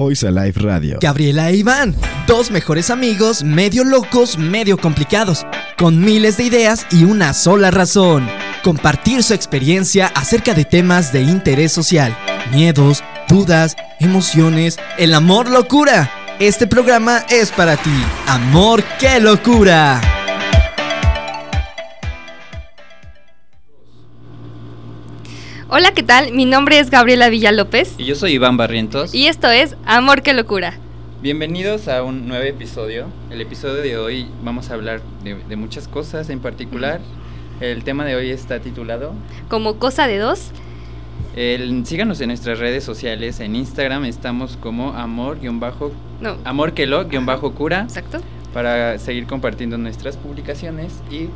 Voice Alive Radio. Gabriela e Iván, dos mejores amigos, medio locos, medio complicados, con miles de ideas y una sola razón. Compartir su experiencia acerca de temas de interés social, miedos, dudas, emociones, el amor locura. Este programa es para ti. Amor, qué locura. Hola, ¿qué tal? Mi nombre es Gabriela Villalópez. Y yo soy Iván Barrientos. Y esto es Amor, qué locura. Bienvenidos a un nuevo episodio. El episodio de hoy vamos a hablar de, muchas cosas en particular. El tema de hoy está titulado Como cosa de dos. El, síganos en nuestras redes sociales. En Instagram estamos como amor-bajo. No. Amor que lo-cura. Exacto. Para seguir compartiendo nuestras publicaciones y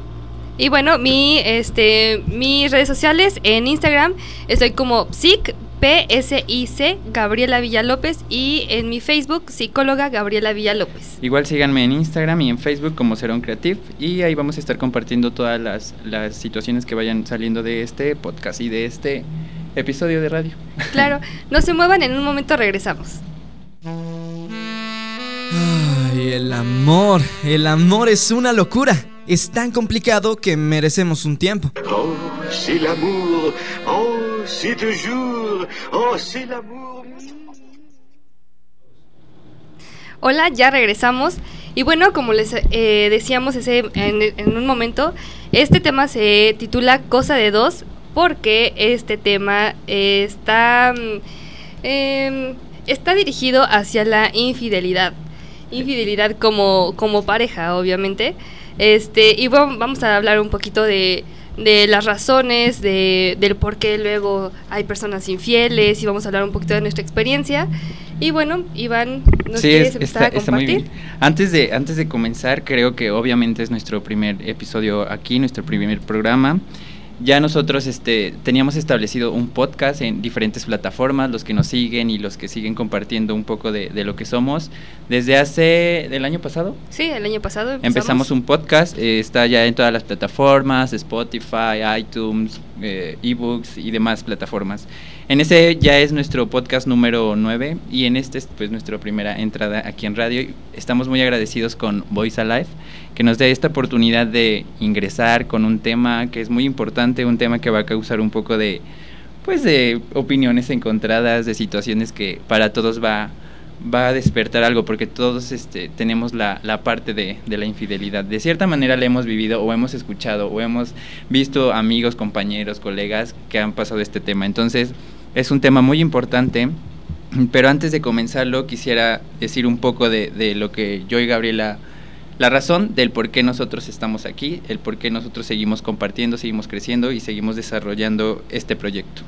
y bueno, mi, este, mis redes sociales en Instagram estoy como psic, P-S-I-C, Gabriela Villalópez y en mi Facebook, psicóloga Gabriela Villalópez. Igual síganme en Instagram y en Facebook como Serón Creative y ahí vamos a estar compartiendo todas las, las situaciones que vayan saliendo de este podcast y de este episodio de radio. Claro, no se muevan, en un momento regresamos. Ay, el amor, el amor es una locura es tan complicado que merecemos un tiempo. Oh, c'est l'amour. Oh, c'est toujours. Oh, c'est l'amour. Hola, ya regresamos. Y bueno, como les eh, decíamos ese, en, un momento, este tema se titula Cosa de Dos porque este tema está, mm, em, está dirigido hacia la infidelidad. Infidelidad como, como pareja, obviamente. Este, y bueno, vamos a hablar un poquito de, de las razones, de, del por qué luego hay personas infieles y vamos a hablar un poquito de nuestra experiencia. Y bueno, Iván, ¿nos quieres empezar a compartir? Antes de, antes de comenzar, creo que obviamente es nuestro primer episodio aquí, nuestro primer programa ya nosotros este, teníamos establecido un podcast en diferentes plataformas, los que nos siguen y los que siguen compartiendo un poco de, lo que somos. Desde hace, ¿del año pasado? Sí, el año pasado empezamos, un podcast, eh, está ya en todas las plataformas, Spotify, iTunes, eh, ebooks y demás plataformas. En ese ya es nuestro podcast número 9 y en este es pues nuestra primera entrada aquí en radio. Estamos muy agradecidos con Voice Alive que nos dé esta oportunidad de ingresar con un tema que es muy importante, un tema que va a causar un poco de pues de opiniones encontradas, de situaciones que para todos va va a despertar algo porque todos este, tenemos la, la parte de, de, la infidelidad. De cierta manera la hemos vivido o hemos escuchado o hemos visto amigos, compañeros, colegas que han pasado este tema. Entonces es un tema muy importante, pero antes de comenzarlo quisiera decir un poco de, de lo que yo y Gabriela, la razón del por qué nosotros estamos aquí, el por qué nosotros seguimos compartiendo, seguimos creciendo y seguimos desarrollando este proyecto.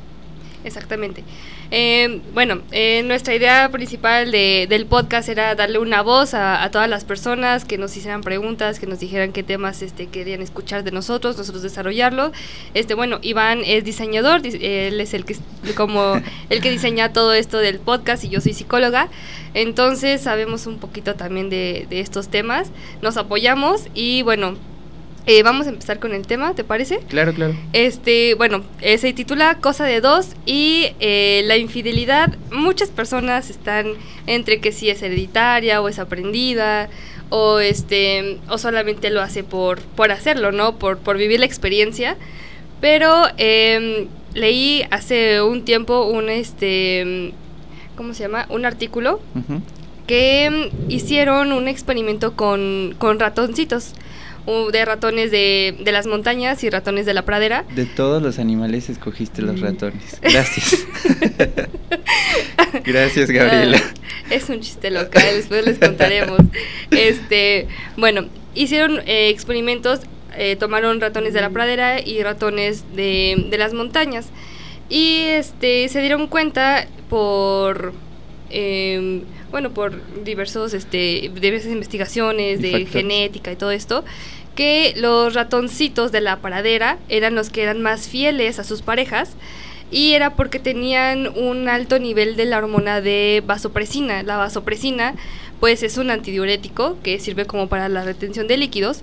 Exactamente. Eh, bueno, eh, nuestra idea principal de, del podcast era darle una voz a, todas las personas que nos hicieran preguntas, que nos dijeran qué temas este, querían escuchar de nosotros, nosotros desarrollarlo. Este, bueno, Iván es diseñador, él es el que como el que diseña todo esto del podcast y yo soy psicóloga. Entonces sabemos un poquito también de, de estos temas, nos apoyamos y bueno, eh, vamos a empezar con el tema, ¿te parece? Claro, claro. Este, bueno, eh, se titula Cosa de dos y eh, la infidelidad. Muchas personas están entre que si es hereditaria o es aprendida o este o solamente lo hace por por hacerlo, ¿no? Por por vivir la experiencia. Pero em, leí hace un tiempo un este ¿cómo se llama? Un artículo que em, hicieron un experimento con, con ratoncitos de ratones de, de, las montañas y ratones de la pradera. De todos los animales escogiste los mm. ratones. Gracias. Gracias, Gabriela. Ah, es un chiste local, después les contaremos. Este, bueno, hicieron eh, experimentos, eh, tomaron ratones de la pradera y ratones de, de las montañas. Y este, se dieron cuenta por... Eh, bueno, por diversos, este, diversas investigaciones de genética y todo esto, que los ratoncitos de la paradera eran los que eran más fieles a sus parejas y era porque tenían un alto nivel de la hormona de vasopresina. La vasopresina pues es un antidiurético que sirve como para la retención de líquidos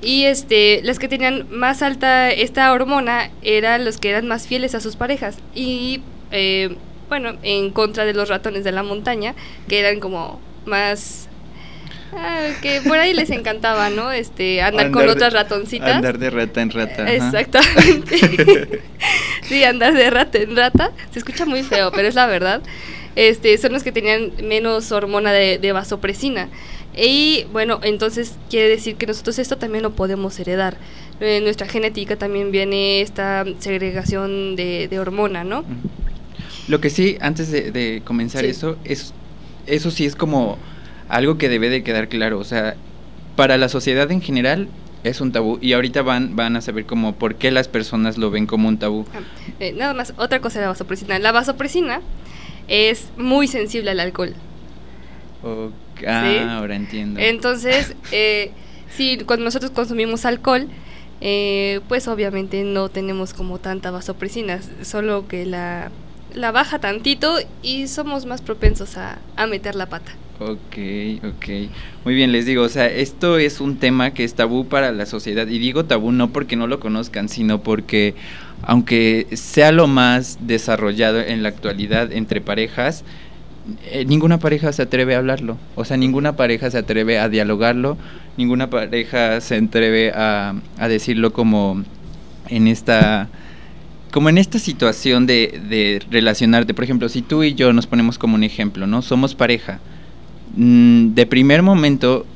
y este las que tenían más alta esta hormona eran los que eran más fieles a sus parejas y eh, bueno, en contra de los ratones de la montaña, que eran como más Ah, que por ahí les encantaba, ¿no? Este, andar, con otras ratoncitas. Andar de rata en rata. Exactamente. sí, andar de rata en rata. Se escucha muy feo, pero es la verdad. Este, son los que tenían menos hormona de, vasopresina. Y bueno, entonces quiere decir que nosotros esto también lo podemos heredar. En nuestra genética también viene esta segregación de, hormona, ¿no? Lo que sí, antes de, comenzar eso, es, eso sí es como algo que debe de quedar claro, o sea, para la sociedad en general es un tabú y ahorita van van a saber como por qué las personas lo ven como un tabú. Ah, eh, nada más, otra cosa de la vasopresina. La vasopresina es muy sensible al alcohol. ah, ahora entiendo. Entonces, eh, sí, cuando nosotros consumimos alcohol, eh, pues obviamente no tenemos como tanta vasopresina, solo que la, la baja tantito y somos más propensos a, a meter la pata. Ok, ok. Muy bien, les digo, o sea, esto es un tema que es tabú para la sociedad. Y digo tabú no porque no lo conozcan, sino porque aunque sea lo más desarrollado en la actualidad entre parejas, eh, ninguna pareja se atreve a hablarlo. O sea, ninguna pareja se atreve a dialogarlo, ninguna pareja se atreve a, a decirlo como en esta como en esta situación de, de relacionarte, por ejemplo, si tú y yo nos ponemos como un ejemplo, ¿no? Somos pareja Mm, de primer momento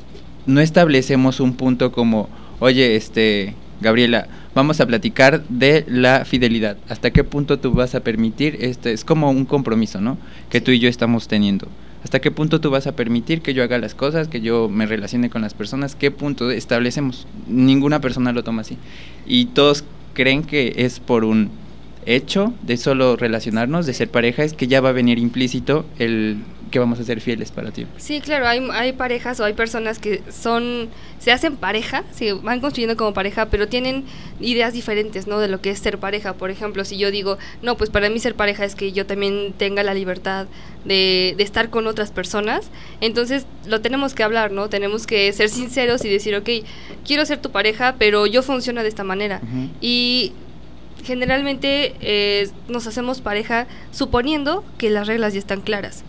no establecemos un punto como, oye, este, Gabriela, vamos a platicar de la fidelidad. ¿Hasta qué punto tú vas a permitir? Este, es como un compromiso, ¿no? Que tú y yo estamos teniendo. ¿Hasta qué punto tú vas a permitir que yo haga las cosas, que yo me relacione con las personas? ¿Qué punto establecemos? Ninguna persona lo toma así. Y todos creen que es por un hecho de solo relacionarnos, de ser pareja, es que ya va a venir implícito el que vamos a ser fieles para ti. Sí, claro, hay, hay parejas o hay personas que son, se hacen pareja, se van construyendo como pareja, pero tienen ideas diferentes, ¿no? De lo que es ser pareja. Por ejemplo, si yo digo, no, pues para mí ser pareja es que yo también tenga la libertad de, de estar con otras personas, entonces lo tenemos que hablar, ¿no? Tenemos que ser sinceros y decir, ok, quiero ser tu pareja, pero yo funciono de esta manera. Y generalmente eh, nos hacemos pareja suponiendo que las reglas ya están claras.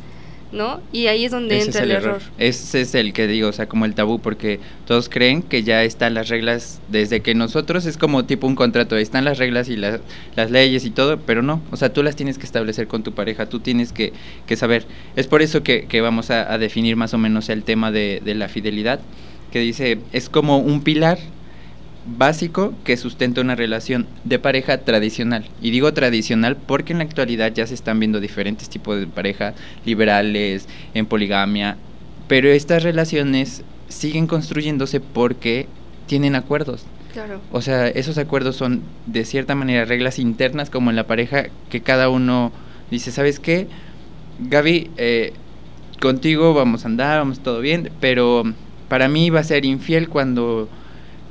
¿No? Y ahí es donde entra el, error. Ese es el que digo, o sea, como el tabú, porque todos creen que ya están las reglas desde que nosotros es como tipo un contrato, están las reglas y las leyes y todo, pero no, o sea, tú las tienes que establecer con tu pareja, tú tienes que, que saber. Es por eso que, que vamos a, a, definir más o menos el tema de, de la fidelidad, que dice, es como un pilar básico que sustenta una relación de pareja tradicional. Y digo tradicional porque en la actualidad ya se están viendo diferentes tipos de pareja, liberales, en poligamia, pero estas relaciones siguen construyéndose porque tienen acuerdos. Claro. O sea, esos acuerdos son de cierta manera reglas internas como en la pareja que cada uno dice, ¿sabes qué? Gaby, eh, contigo vamos a andar, vamos todo bien, pero para mí va a ser infiel cuando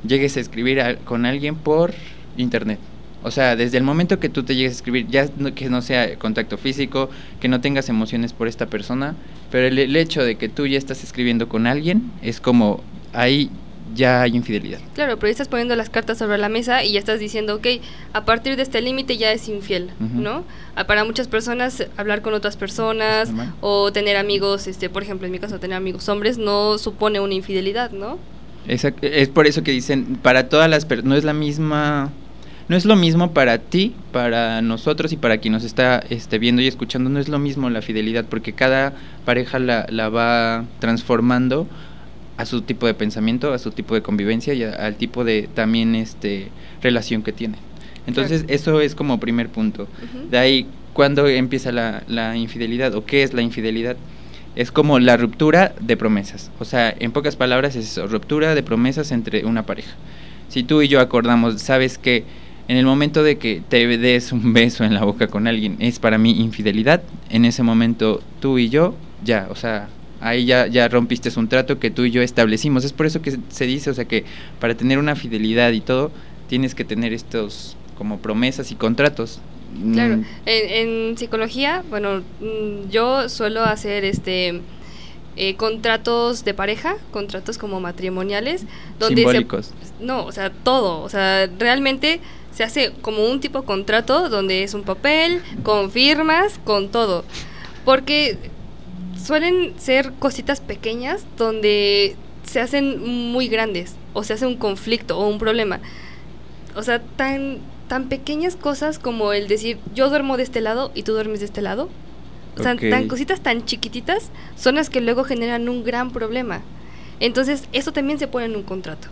llegues a escribir con alguien por internet. O sea, desde el momento que tú te llegues a escribir, ya que no sea contacto físico, que no tengas emociones por esta persona, pero el, hecho de que tú ya estás escribiendo con alguien es como ahí ya hay infidelidad. Claro, pero estás poniendo las cartas sobre la mesa y ya estás diciendo, ok, a partir de este límite ya es infiel, ¿no? Ah, para muchas personas, hablar con otras personas o tener amigos, este, por ejemplo, en mi caso, tener amigos hombres no supone una infidelidad, ¿no? Es, por eso que dicen, para todas las personas, no es la misma, no es lo mismo para ti, para nosotros y para quien nos está este, viendo y escuchando, no es lo mismo la fidelidad, porque cada pareja la, la va transformando a su tipo de pensamiento, a su tipo de convivencia y al tipo de también este relación que tiene. Entonces, eso es como primer punto. De ahí, ¿cuándo empieza la, la infidelidad o qué es la infidelidad? Es como la ruptura de promesas. O sea, en pocas palabras es ruptura de promesas entre una pareja. Si tú y yo acordamos, sabes que en el momento de que te des un beso en la boca con alguien es para mí infidelidad, en ese momento tú y yo ya, o sea, ahí ya, ya rompiste un trato que tú y yo establecimos. Es por eso que se dice, o sea, que para tener una fidelidad y todo, tienes que tener estos como promesas y contratos. Claro, mm. en, psicología, bueno, mm, yo suelo hacer este eh, contratos de pareja, contratos como matrimoniales, donde Simbólicos. Se, no, o sea, todo, o sea, realmente se hace como un tipo de contrato donde es un papel, con firmas, con todo, porque suelen ser cositas pequeñas donde se hacen muy grandes o se hace un conflicto o un problema. O sea, tan tan pequeñas cosas como el decir yo duermo de este lado y tú duermes de este lado. O sea, tan cositas tan chiquititas son las que luego generan un gran problema. Entonces, eso también se pone en un contrato.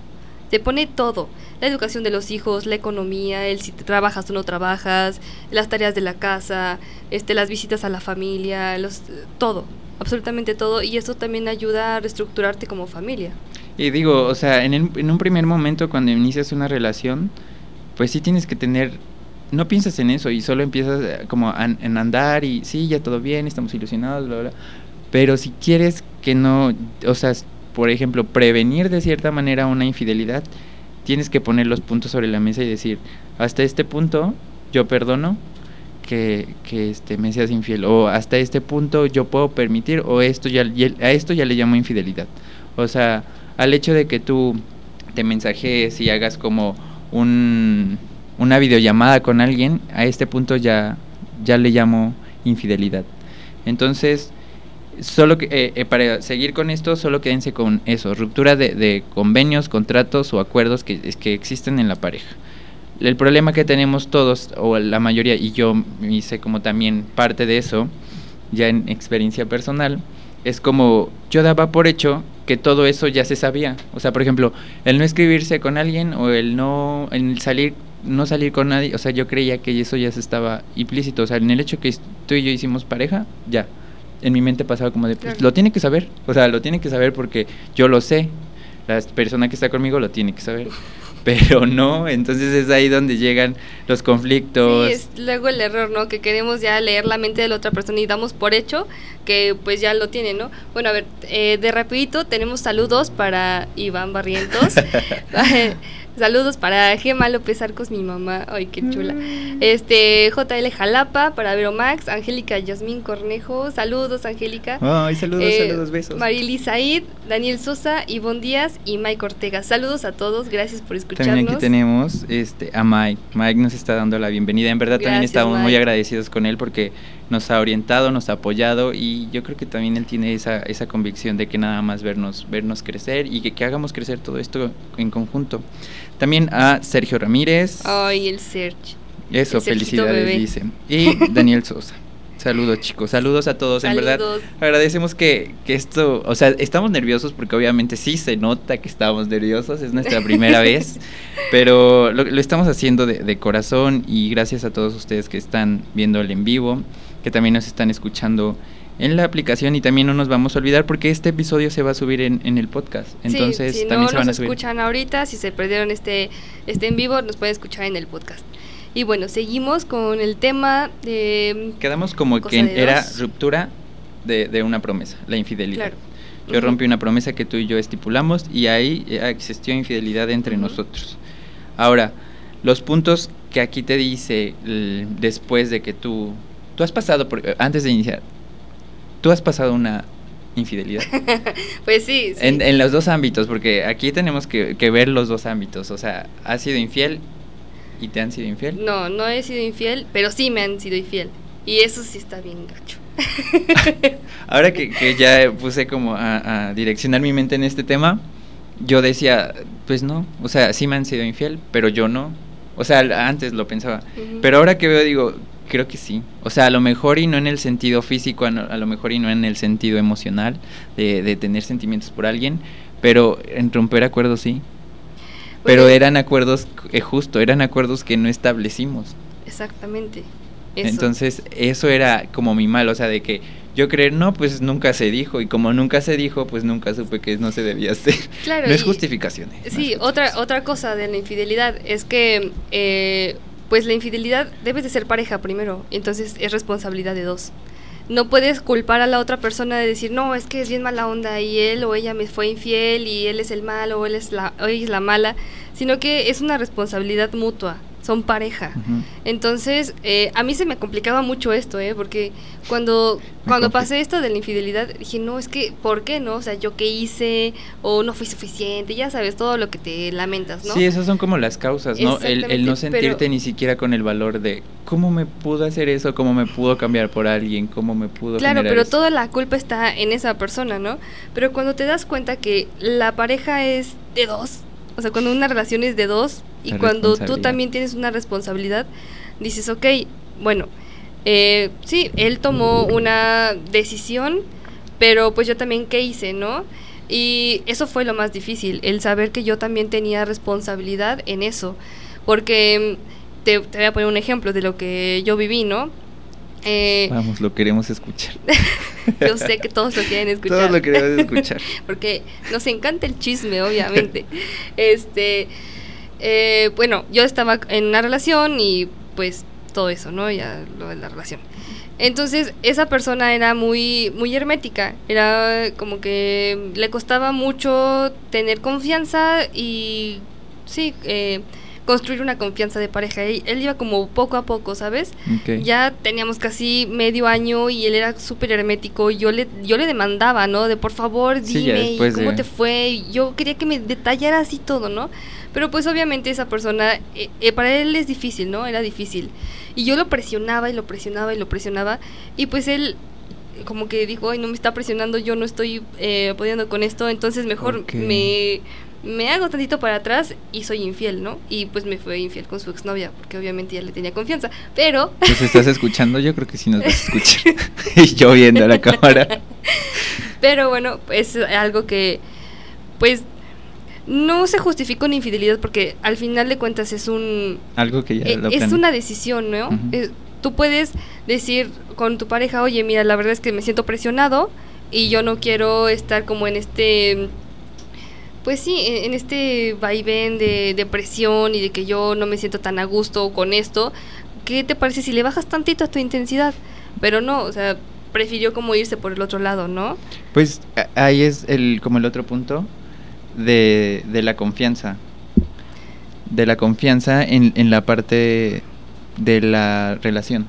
Se pone todo, la educación de los hijos, la economía, el si trabajas o no trabajas, las tareas de la casa, este las visitas a la familia, los todo, absolutamente todo y eso también ayuda a reestructurarte como familia. Y digo, o sea, en, el- en un primer momento cuando inicias una relación, pues sí tienes que tener, no piensas en eso y solo empiezas eh, como a, en andar y sí, ya todo bien, estamos ilusionados, bla, bla. Pero si quieres que no, o sea, por ejemplo, prevenir de cierta manera una infidelidad, tienes que poner los puntos sobre la mesa y decir, hasta este punto yo perdono que, que este, me seas infiel, o hasta este punto yo puedo permitir, o esto ya- a esto ya le llamo infidelidad. O sea, al hecho de que tú te mensajes y hagas como un, una videollamada con alguien, a este punto ya, ya le llamo infidelidad. Entonces, solo que, eh, eh, para seguir con esto, solo quédense con eso, ruptura de, convenios, contratos o acuerdos que, que existen en la pareja. El problema que tenemos todos, o la mayoría, y yo hice como también parte de eso, ya en experiencia personal, es como yo daba por hecho que todo eso ya se sabía. O sea, por ejemplo, el no escribirse con alguien o el no el salir no salir con nadie, o sea, yo creía que eso ya se estaba implícito, o sea, en el hecho que tú y yo hicimos pareja, ya. En mi mente pasaba como de, pues, lo tiene que saber, o sea, lo tiene que saber porque yo lo sé, la persona que está conmigo lo tiene que saber, pero no, entonces es ahí donde llegan los conflictos. Sí, es luego el error, ¿no? Que queremos ya leer la mente de la otra persona y damos por hecho que pues ya lo tiene, ¿no? Bueno, a ver, eh, de rapidito tenemos saludos para Iván Barrientos. saludos para Gema López Arcos, mi mamá. Ay, qué chula. Este, JL Jalapa, para Vero Max, Angélica Yasmín Cornejo. Saludos, Angélica. Ay, saludos, Eh, saludos, besos. Marily Said, Daniel Sosa, Ivonne Díaz y Mike Ortega. Saludos a todos, gracias por escucharnos. También aquí tenemos este, a Mike. Mike nos está dando la bienvenida. En verdad también estamos muy agradecidos con él porque nos ha orientado, nos ha apoyado y yo creo que también él tiene esa, esa convicción de que nada más vernos, vernos crecer y que, que hagamos crecer todo esto en conjunto. También a Sergio Ramírez. Ay, el Search. Eso, el felicidades, dice. Y Daniel Sosa. Saludos chicos, saludos a todos, en verdad. Saludos. Agradecemos que, que esto, o sea, estamos nerviosos porque obviamente sí se nota que estamos nerviosos, es nuestra primera vez, pero lo, lo estamos haciendo de, de corazón y gracias a todos ustedes que están viendo el en vivo, que también nos están escuchando en la aplicación y también no nos vamos a olvidar porque este episodio se va a subir en, en el podcast, entonces sí, si también no se van a subir. escuchan ahorita, si se perdieron este, este en vivo, nos pueden escuchar en el podcast. Y bueno, seguimos con el tema de... Quedamos como que era dos. ruptura de, de una promesa, la infidelidad. Claro. Yo rompí una promesa que tú y yo estipulamos y ahí eh, existió infidelidad entre nosotros. Ahora, los puntos que aquí te dice l- después de que tú, tú has pasado, por, eh, antes de iniciar, tú has pasado una infidelidad. Pues sí, sí. En, en los dos ámbitos, porque aquí tenemos que, que ver los dos ámbitos. O sea, ¿has sido infiel y te han sido infiel? No, no he sido infiel, pero sí me han sido infiel. Y eso sí está bien gacho. Ahora que, que ya puse como a, a direccionar mi mente en este tema, yo decía, pues no, o sea, sí me han sido infiel, pero yo no. O sea, antes lo pensaba. Pero ahora que veo, digo, creo que sí. O sea, a lo mejor y no en el sentido físico, a, no- a lo mejor y no en el sentido emocional, de, de tener sentimientos por alguien, pero en romper acuerdos sí. Pero Bueno, eran acuerdos, eh, justo, eran acuerdos que no establecimos. Exactamente. Eso. Entonces, eso era como mi mal, o sea, de que yo creer, no, pues nunca se dijo, y como nunca se dijo, pues nunca supe que no se debía hacer. Claro, no es justificación. eh, no Sí, es otra, otra cosa de la infidelidad es que, eh, pues la infidelidad debes de ser pareja primero, entonces es responsabilidad de dos. No puedes culpar a la otra persona de decir, no, es que es bien mala onda y él o ella me fue infiel y él es el malo o él es la, o ella es la mala, sino que es una responsabilidad mutua. Son pareja. Entonces, eh, a mí se me complicaba mucho esto, ¿eh? Porque cuando, cuando pasé esto de la infidelidad, dije, no, es que, ¿por qué no? O sea, ¿yo qué hice? O no fui suficiente, ya sabes, todo lo que te lamentas, ¿no? Sí, esas son como las causas, ¿no? El, el no sentirte pero- ni siquiera con el valor de cómo me pudo hacer eso, cómo me pudo cambiar por alguien, cómo me pudo Claro, pero eso. toda la culpa está en esa persona, ¿no? Pero cuando te das cuenta que la pareja es de dos, o sea, cuando una relación es de dos y La cuando tú también tienes una responsabilidad, dices, ok, bueno, eh, sí, él tomó una decisión, pero pues yo también, ¿qué hice, no? Y eso fue lo más difícil, el saber que yo también tenía responsabilidad en eso, porque mm, te, te voy a poner un ejemplo de lo que yo viví, ¿no? Eh, Vamos, lo queremos escuchar. yo sé que todos lo quieren escuchar. Todos lo queremos escuchar. Porque nos encanta el chisme, obviamente. este, eh, bueno, yo estaba en una relación y pues todo eso, ¿no? Ya lo de la relación. Entonces, esa persona era muy, muy hermética. Era como que le costaba mucho tener confianza y, sí, eh, construir una confianza de pareja. Él, él iba como poco a poco, ¿sabes? Ya teníamos casi medio año y él era súper hermético. y Yo le, yo le demandaba, ¿no? De por favor, Sí, dime ¿y cómo de- te fue. Y yo quería que me detallara así todo, ¿no? Pero pues obviamente esa persona, eh, eh, para él es difícil, ¿no? Era difícil. Y yo lo presionaba y lo presionaba y lo presionaba. Y pues él como que dijo, ay, no me está presionando, yo no estoy eh, pudiendo con esto, entonces mejor me, me hago tantito para atrás y soy infiel, ¿no? Y pues me fue infiel con su exnovia, porque obviamente ya le tenía confianza. Pero ¿Nos estás escuchando? Yo creo que sí nos vas a escuchar. y yo viendo a la cámara. Pero bueno, es algo que, pues, no se justifica una infidelidad porque al final de cuentas es un... Algo que ya eh, lo es una decisión, ¿no? Es- tú puedes decir con tu pareja, oye, mira, la verdad es que me siento presionado y yo no quiero estar como en este... Pues sí, en este vaivén de depresión y de que yo no me siento tan a gusto con esto. ¿Qué te parece si le bajas tantito a tu intensidad? Pero no, o sea, prefirió como irse por el otro lado, ¿no? Pues ahí es el como el otro punto de, de la confianza. De la confianza en, en la parte de la relación.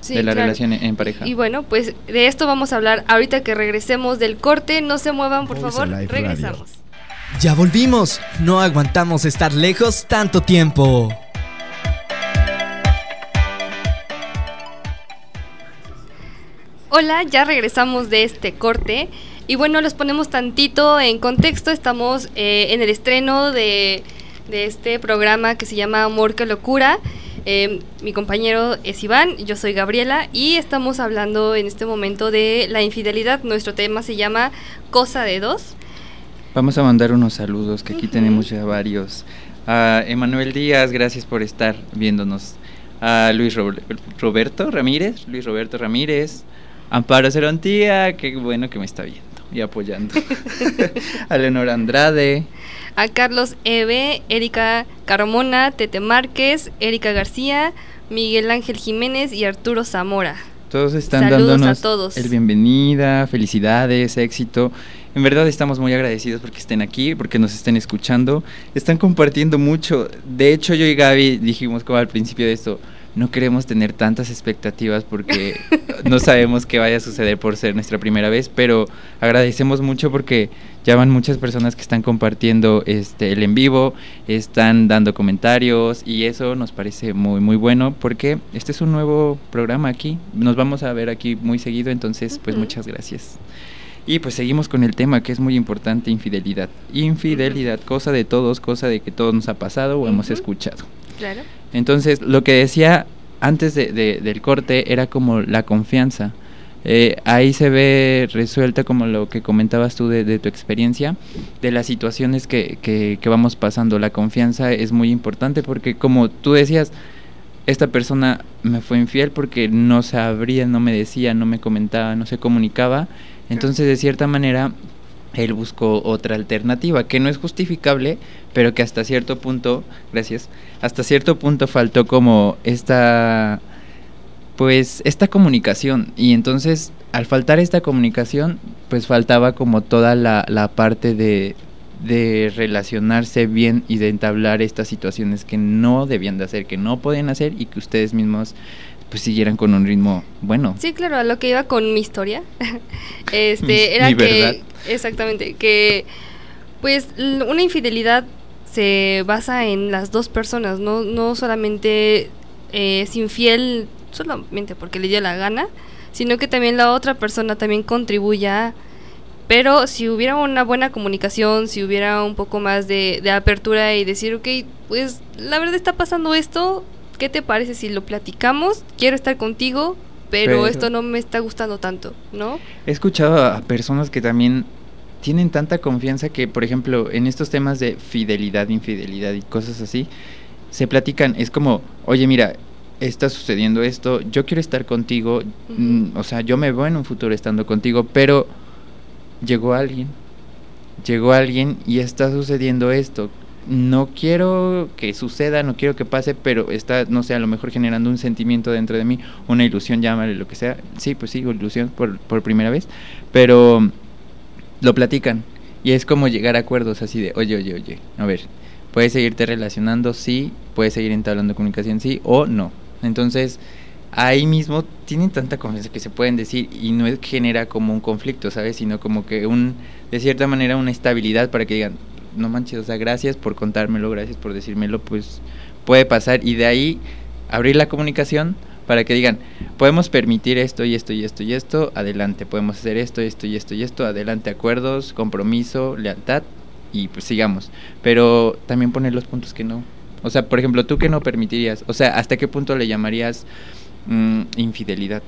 Sí, de la claro. relación en, en pareja. Y, y bueno, pues de esto vamos a hablar ahorita que regresemos del corte. No se muevan, por Voice favor. Radio. Ya volvimos. No aguantamos estar lejos tanto tiempo. Hola, ya regresamos de este corte. Y bueno, los ponemos tantito en contexto. Estamos eh, en el estreno de, de este programa que se llama Amor que Locura. Eh, mi compañero es Iván, yo soy Gabriela y estamos hablando en este momento de la infidelidad. Nuestro tema se llama Cosa de Dos. Vamos a mandar unos saludos, que aquí tenemos ya varios. A Emanuel Díaz, gracias por estar viéndonos. A Luis Ro- Roberto Ramírez, Luis Roberto Ramírez. Amparo Cerontía, qué bueno que me está viendo y apoyando. a Leonor Andrade. a Carlos Eve, Erika Carmona, Tete Márquez, Erika García, Miguel Ángel Jiménez y Arturo Zamora. Todos están Saludos dándonos todos. el bienvenida, felicidades, éxito. En verdad estamos muy agradecidos porque estén aquí, porque nos estén escuchando, están compartiendo mucho. De hecho, yo y Gaby dijimos como al principio de esto, no queremos tener tantas expectativas porque no sabemos qué vaya a suceder por ser nuestra primera vez, pero agradecemos mucho porque ya van muchas personas que están compartiendo este el en vivo, están dando comentarios y eso nos parece muy muy bueno porque este es un nuevo programa aquí. Nos vamos a ver aquí muy seguido, entonces pues muchas gracias. Y pues seguimos con el tema que es muy importante, infidelidad. Infidelidad, cosa de todos, cosa de que todos nos ha pasado o hemos escuchado. Claro. Entonces, lo que decía antes de- de- del corte era como la confianza. Eh, ahí se ve resuelta como lo que comentabas tú de, de tu experiencia, de las situaciones que, que- que vamos pasando. La confianza es muy importante porque como tú decías, esta persona me fue infiel porque no sabría, no me decía, no me comentaba, no se comunicaba. Entonces, de cierta manera, él buscó otra alternativa, que no es justificable, pero que hasta cierto punto, gracias, hasta cierto punto faltó como esta, pues, esta comunicación. Y entonces, al faltar esta comunicación, pues faltaba como toda la, la parte de, de relacionarse bien y de entablar estas situaciones que no debían de hacer, que no podían hacer y que ustedes mismos pues siguieran con un ritmo bueno. Sí, claro, a lo que iba con mi historia. este, era que exactamente, que pues una infidelidad se basa en las dos personas, no no solamente eh, es infiel solamente porque le dio la gana, sino que también la otra persona también contribuya pero si hubiera una buena comunicación, si hubiera un poco más de, de, apertura y decir, ok, pues la verdad está pasando esto, ¿qué te parece si lo platicamos? Quiero estar contigo, pero, esto no me está gustando tanto, ¿no? He escuchado a personas que también tienen tanta confianza que, por ejemplo, en estos temas de fidelidad, infidelidad y cosas así, se platican, es como, oye, mira, está sucediendo esto, yo quiero estar contigo, mm, o sea, yo me veo en un futuro estando contigo, pero llegó alguien, llegó alguien y está sucediendo esto, no quiero que suceda, no quiero que pase, pero está, no sé, a lo mejor generando un sentimiento dentro de mí, una ilusión, llámale lo que sea. Sí, pues sí, ilusión por, por primera vez, pero lo platican y es como llegar a acuerdos así de, oye, oye, oye, a ver, puedes seguirte relacionando, sí, puedes seguir entablando comunicación, sí, o no. Entonces, ahí mismo tienen tanta confianza que se pueden decir y no genera como un conflicto, ¿sabes? Sino como que un, de cierta manera, una estabilidad para que digan, no manches, o sea, gracias por contármelo, gracias por decírmelo, pues puede pasar y de ahí abrir la comunicación para que digan, podemos permitir esto y esto y esto y esto, adelante, podemos hacer esto, esto y esto y esto, adelante, acuerdos, compromiso, lealtad y pues sigamos. Pero también poner los puntos que no. O sea, por ejemplo, ¿tú qué no permitirías? O sea, ¿hasta qué punto le llamarías mm, infidelidad?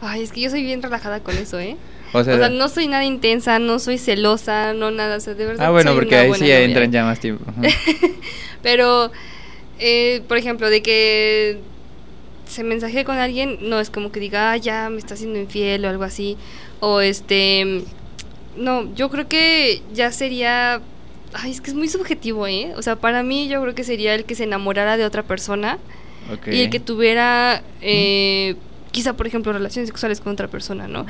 Ay, es que yo soy bien relajada con eso, ¿eh? O sea, no soy nada intensa, no soy celosa, no nada, o sea, de verdad. Ah, bueno, porque ahí sí entran ya más tiempo. Pero, eh, por ejemplo, de que se mensaje con alguien, no es como que diga, ah, ya me está haciendo infiel o algo así. O este. No, yo creo que ya sería. Ay, es que es muy subjetivo, ¿eh? O sea, para mí yo creo que sería el que se enamorara de otra persona. Y el que tuviera. Eh, quizá por ejemplo relaciones sexuales con otra persona, ¿no?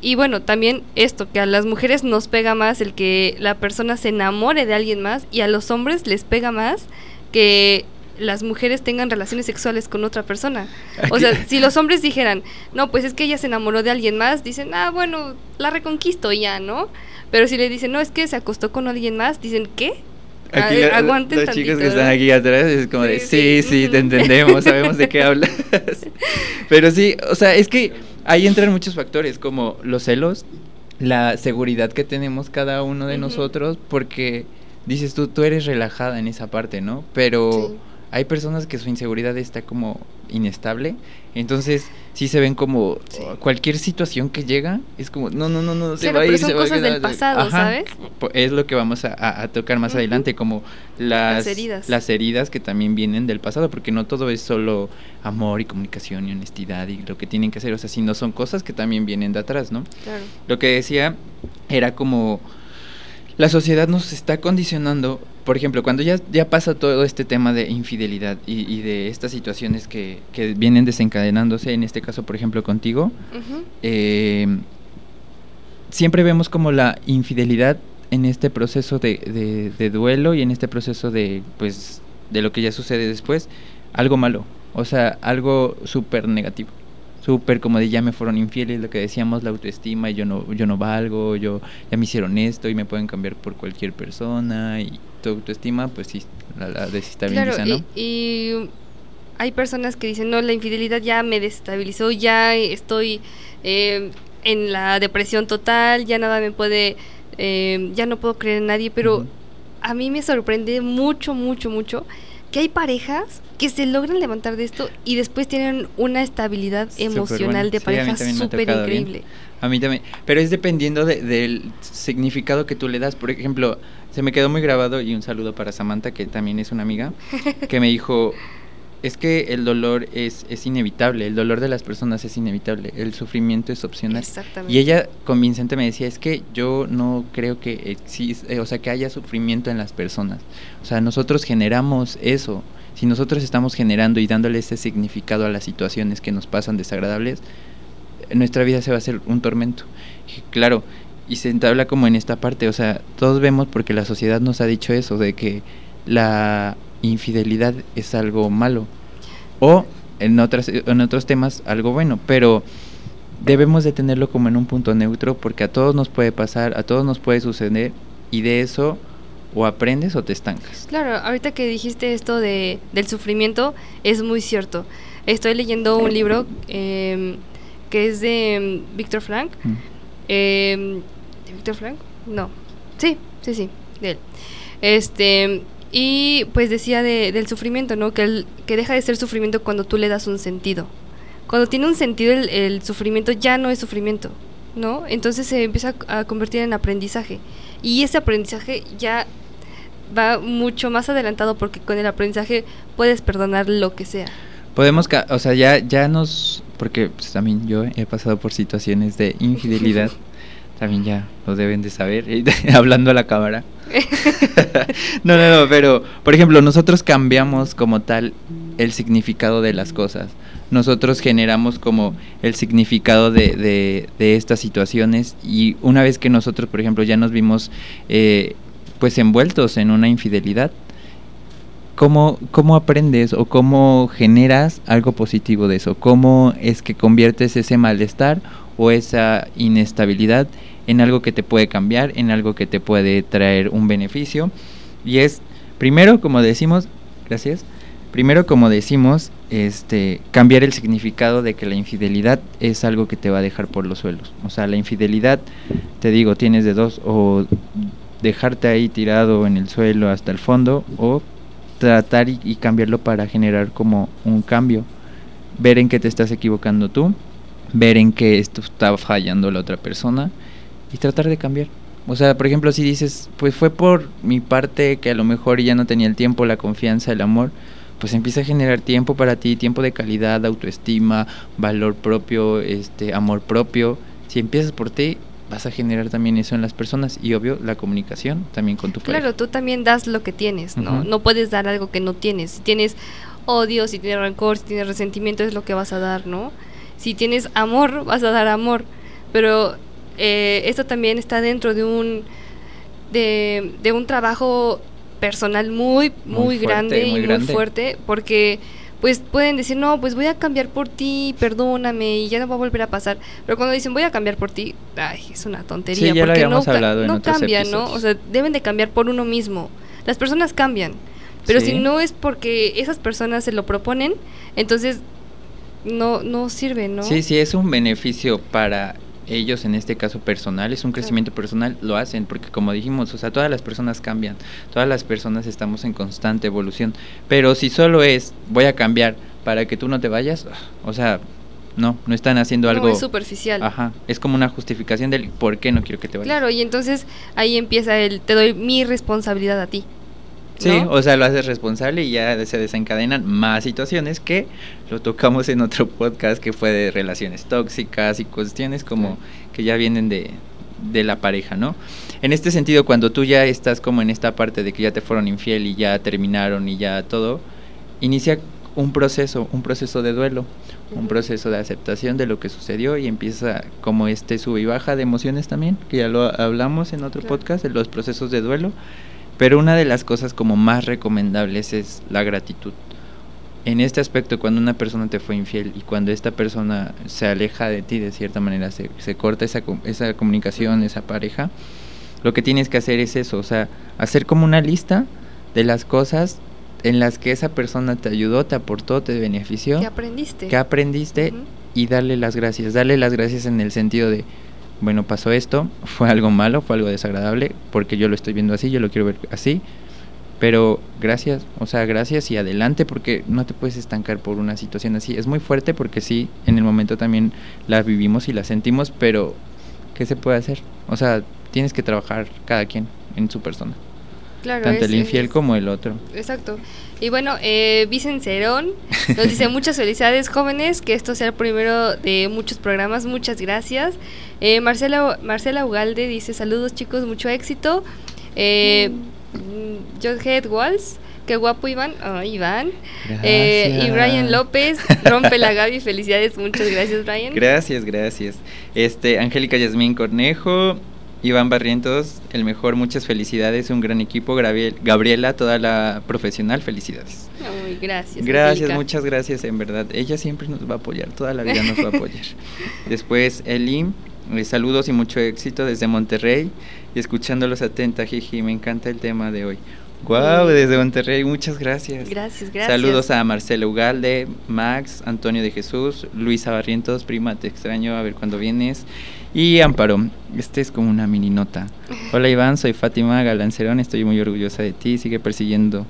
Y bueno, también esto, que a las mujeres nos pega más el que la persona se enamore de alguien más y a los hombres les pega más que las mujeres tengan relaciones sexuales con otra persona. O sea, si los hombres dijeran, no, pues es que ella se enamoró de alguien más, dicen, ah, bueno, la reconquisto ya, ¿no? Pero si le dicen, no, es que se acostó con alguien más, dicen, ¿qué? Aquí aguanten los chicos que están aquí atrás es como de, sí, sí, te entendemos, sabemos de qué hablas. Pero sí, o sea, es que ahí entran muchos factores, como los celos, la seguridad que tenemos cada uno de nosotros, porque dices tú, tú eres relajada en esa parte, ¿no? Pero hay personas que su inseguridad está como inestable, entonces sí se ven como cualquier situación que llega, es como, no, no, no, no, se va a ir, son cosas del pasado, ¿sabes? Es lo que vamos a, tocar más adelante, como las, heridas. las heridas que también vienen del pasado, porque no todo es solo amor y comunicación y honestidad y lo que tienen que hacer, o sea, sino son cosas que también vienen de atrás, ¿no? Claro. Lo que decía era como la sociedad nos está condicionando, por ejemplo, cuando ya, ya pasa todo este tema de infidelidad y, de estas situaciones que, que, vienen desencadenándose, en este caso, por ejemplo, contigo, eh, siempre vemos como la infidelidad en este proceso de, de, duelo y en este proceso de, pues, de lo que ya sucede después, algo malo, o sea, algo súper negativo súper como de ya me fueron infieles, lo que decíamos, la autoestima, y yo no, yo no valgo, yo ya me hicieron esto y me pueden cambiar por cualquier persona y tu autoestima pues sí, la, la desestabiliza, ¿no? Y, hay personas que dicen, no, la infidelidad ya me desestabilizó, ya estoy eh, en la depresión total, ya nada me puede, eh, ya no puedo creer en nadie, pero a mí me sorprende mucho, mucho, mucho que hay parejas que se logran levantar de esto y después tienen una estabilidad emocional de pareja súper increíble. A mí también, pero es dependiendo del significado que tú le das. Por ejemplo, se me quedó muy grabado y un saludo para Samantha, que también es una amiga, que me dijo, es que el dolor es, es inevitable, el dolor de las personas es inevitable, el sufrimiento es opcional. Exactamente. Y ella convincente me decía, es que yo no creo que existe, o sea, que haya sufrimiento en las personas. O sea, nosotros generamos eso. Si nosotros estamos generando y dándole ese significado a las situaciones que nos pasan desagradables, nuestra vida se va a hacer un tormento. claro, y se entabla como en esta parte, o sea, todos vemos porque la sociedad nos ha dicho eso, de que la infidelidad es algo malo, o en, otras, en otros temas algo bueno, pero debemos de tenerlo como en un punto neutro porque a todos nos puede pasar, a todos nos puede suceder y de eso o aprendes o te estancas. Claro, ahorita que dijiste esto de, del sufrimiento, es muy cierto. Estoy leyendo un libro eh, que es de mm, Víctor Frank. Mm. Eh, ¿de ¿Víctor Frank? No. Sí, sí, sí, de él. Este, y pues decía de, del sufrimiento, ¿no? Que, el, que deja de ser sufrimiento cuando tú le das un sentido. Cuando tiene un sentido el, el sufrimiento ya no es sufrimiento, ¿no? Entonces se empieza a convertir en aprendizaje. Y ese aprendizaje ya va mucho más adelantado porque con el aprendizaje puedes perdonar lo que sea. Podemos, o sea, ya, ya nos, porque pues, también yo he pasado por situaciones de infidelidad, también ya lo deben de saber, hablando a la cámara. no, no, no, pero, por ejemplo, nosotros cambiamos como tal el significado de las cosas. Nosotros generamos como el significado de, de, estas situaciones y una vez que nosotros, por ejemplo, ya nos vimos eh, pues envueltos en una infidelidad, ¿cómo, ¿cómo aprendes o cómo generas algo positivo de eso? ¿Cómo es que conviertes ese malestar o esa inestabilidad en algo que te puede cambiar, en algo que te puede traer un beneficio? Y es, primero, como decimos, gracias, primero, como decimos, este, cambiar el significado de que la infidelidad es algo que te va a dejar por los suelos. O sea, la infidelidad, te digo, tienes de dos o dejarte ahí tirado en el suelo hasta el fondo o tratar y, cambiarlo para generar como un cambio. Ver en qué te estás equivocando tú, ver en qué esto está fallando la otra persona y tratar de cambiar. O sea, por ejemplo, si dices, pues fue por mi parte que a lo mejor ya no tenía el tiempo, la confianza, el amor, pues empieza a generar tiempo para ti, tiempo de calidad, autoestima, valor propio, este, amor propio. Si empiezas por ti, vas a generar también eso en las personas y obvio la comunicación también con tu Claro, tú también das lo que tienes, ¿no? Uh -huh. No puedes dar algo que no tienes. Si tienes odio, si tienes rencor, si tienes resentimiento es lo que vas a dar, ¿no? Si tienes amor, vas a dar amor. Pero eh, esto también está dentro de un de, de un trabajo personal muy muy, muy fuerte, grande muy y grande. muy fuerte porque pues pueden decir, no, pues voy a cambiar por ti, perdóname y ya no va a volver a pasar. Pero cuando dicen voy a cambiar por ti, ay, es una tontería. Sí, ya porque lo no, hablado no cambian, episodios. ¿no? O sea, deben de cambiar por uno mismo. Las personas cambian. Pero sí. si no es porque esas personas se lo proponen, entonces no, no sirve, ¿no? Sí, sí, es un beneficio para ellos en este caso personal, es un crecimiento personal, lo hacen, porque como dijimos, o sea, todas las personas cambian, todas las personas estamos en constante evolución, pero si solo es voy a cambiar para que tú no te vayas, o sea, no, no están haciendo algo no, es superficial. Ajá, es como una justificación del por qué no quiero que te vayas. Claro, y entonces ahí empieza el te doy mi responsabilidad a ti. Sí, ¿no? o sea, lo haces responsable y ya se desencadenan más situaciones que lo tocamos en otro podcast que fue de relaciones tóxicas y cuestiones como que ya vienen de, de la pareja, ¿no? En este sentido, cuando tú ya estás como en esta parte de que ya te fueron infiel y ya terminaron y ya todo, inicia un proceso, un proceso de duelo, un proceso de aceptación de lo que sucedió y empieza como este sub y baja de emociones también, que ya lo hablamos en otro claro. podcast, de los procesos de duelo pero una de las cosas como más recomendables es la gratitud. En este aspecto, cuando una persona te fue infiel y cuando esta persona se aleja de ti de cierta manera, se, se corta esa, esa comunicación, esa pareja, lo que tienes que hacer es eso, o sea, hacer como una lista de las cosas en las que esa persona te ayudó, te aportó, te benefició. Que aprendiste. Que aprendiste uh -huh. y darle las gracias. Darle las gracias en el sentido de, bueno, pasó esto, fue algo malo, fue algo desagradable, porque yo lo estoy viendo así, yo lo quiero ver así, pero gracias, o sea, gracias y adelante, porque no te puedes estancar por una situación así. Es muy fuerte porque sí, en el momento también la vivimos y la sentimos, pero ¿qué se puede hacer? O sea, tienes que trabajar cada quien en su persona. Claro, Tanto es, el infiel es, como el otro. Exacto. Y bueno, eh, Vicen Cerón nos dice muchas felicidades jóvenes, que esto sea el primero de muchos programas, muchas gracias. Eh, Marcela, Marcela Ugalde dice saludos chicos, mucho éxito. Eh, mm. Jodhead Walls, qué guapo Iván, oh, Iván. Eh, y Brian López, rompe la Gaby, felicidades, muchas gracias Brian. Gracias, gracias. Este, Angélica Yasmín Cornejo, Iván Barrientos, el mejor, muchas felicidades, un gran equipo. Gabriela, toda la profesional, felicidades. Muy gracias. Gracias, muchas gracias, en verdad. Ella siempre nos va a apoyar, toda la vida nos va a apoyar. Después, Elim, eh, saludos y mucho éxito desde Monterrey y escuchándolos atenta, Jiji, me encanta el tema de hoy. Wow, desde Monterrey, muchas gracias. Gracias, gracias. Saludos a Marcelo Ugalde, Max, Antonio de Jesús, Luisa Barrientos, prima, te extraño, a ver cuándo vienes. Y Amparo, este es como una mini nota. Hola Iván, soy Fátima Galancerón, estoy muy orgullosa de ti, sigue persiguiendo.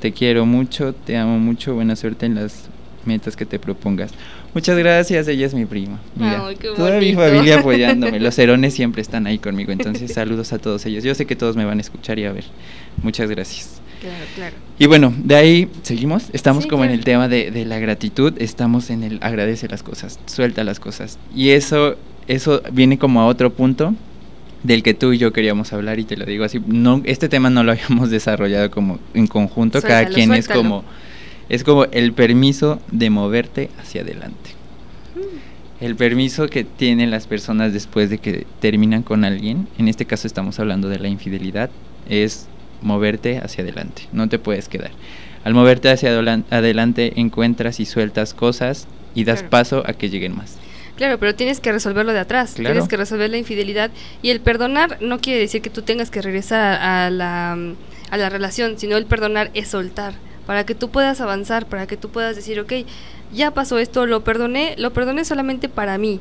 Te quiero mucho, te amo mucho, buena suerte en las metas que te propongas. Muchas gracias, ella es mi prima. Mira, toda mi familia apoyándome. Los herones siempre están ahí conmigo, entonces saludos a todos ellos. Yo sé que todos me van a escuchar y a ver. Muchas gracias. Claro, claro. Y bueno, de ahí seguimos. Estamos como en el tema de, de, la gratitud. Estamos en el agradece las cosas, suelta las cosas. Y eso, eso viene como a otro punto del que tú y yo queríamos hablar y te lo digo así. No, este tema no lo habíamos desarrollado como en conjunto. Cada quien es como es como el permiso de moverte hacia adelante. Mm. El permiso que tienen las personas después de que terminan con alguien, en este caso estamos hablando de la infidelidad, es moverte hacia adelante, no te puedes quedar. Al moverte hacia adelante encuentras y sueltas cosas y das paso a que lleguen más. Claro, pero tienes que resolverlo de atrás, tienes que resolver la infidelidad. Y el perdonar no quiere decir que tú tengas que regresar a la, a la relación, sino el perdonar es soltar para que tú puedas avanzar, para que tú puedas decir, ok, ya pasó esto, lo perdoné, lo perdoné solamente para mí,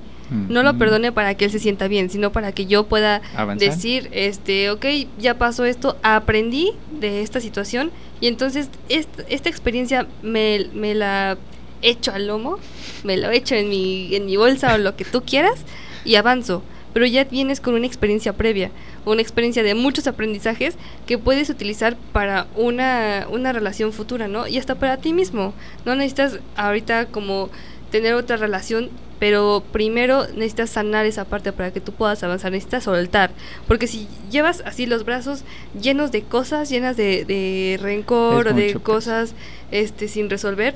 no lo perdoné para que él se sienta bien, sino para que yo pueda decir, este, ok, ya pasó esto, aprendí de esta situación y entonces esta, experiencia me, me la echo al lomo, me lo echo en mi, en mi bolsa o lo que tú quieras y avanzo pero ya vienes con una experiencia previa, una experiencia de muchos aprendizajes que puedes utilizar para una, una relación futura, ¿no? Y hasta para ti mismo. No necesitas ahorita como tener otra relación, pero primero necesitas sanar esa parte para que tú puedas avanzar, necesitas soltar, porque si llevas así los brazos llenos de cosas, llenas de, de rencor o de cosas este, sin resolver,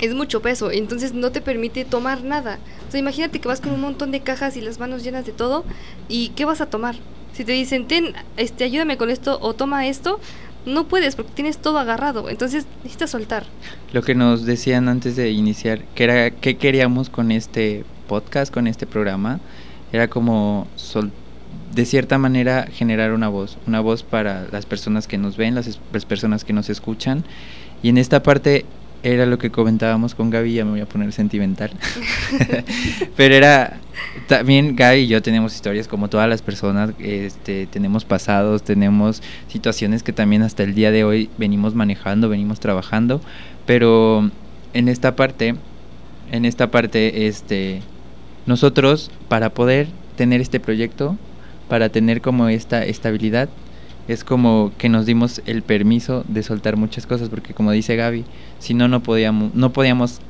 es mucho peso, entonces no te permite tomar nada. O sea, imagínate que vas con un montón de cajas y las manos llenas de todo, ¿y qué vas a tomar? Si te dicen, ten, este, ayúdame con esto o toma esto, no puedes porque tienes todo agarrado, entonces necesitas soltar. Lo que nos decían antes de iniciar, que era qué queríamos con este podcast, con este programa, era como de cierta manera generar una voz, una voz para las personas que nos ven, las, las personas que nos escuchan. Y en esta parte era lo que comentábamos con Gaby, ya me voy a poner sentimental. Pero era también Gaby y yo tenemos historias como todas las personas, este, tenemos pasados, tenemos situaciones que también hasta el día de hoy venimos manejando, venimos trabajando, pero en esta parte, en esta parte, este, nosotros para poder tener este proyecto, para tener como esta estabilidad, es como que nos dimos el permiso de soltar muchas cosas, porque como dice Gaby, si no, no podíamos, no podíamos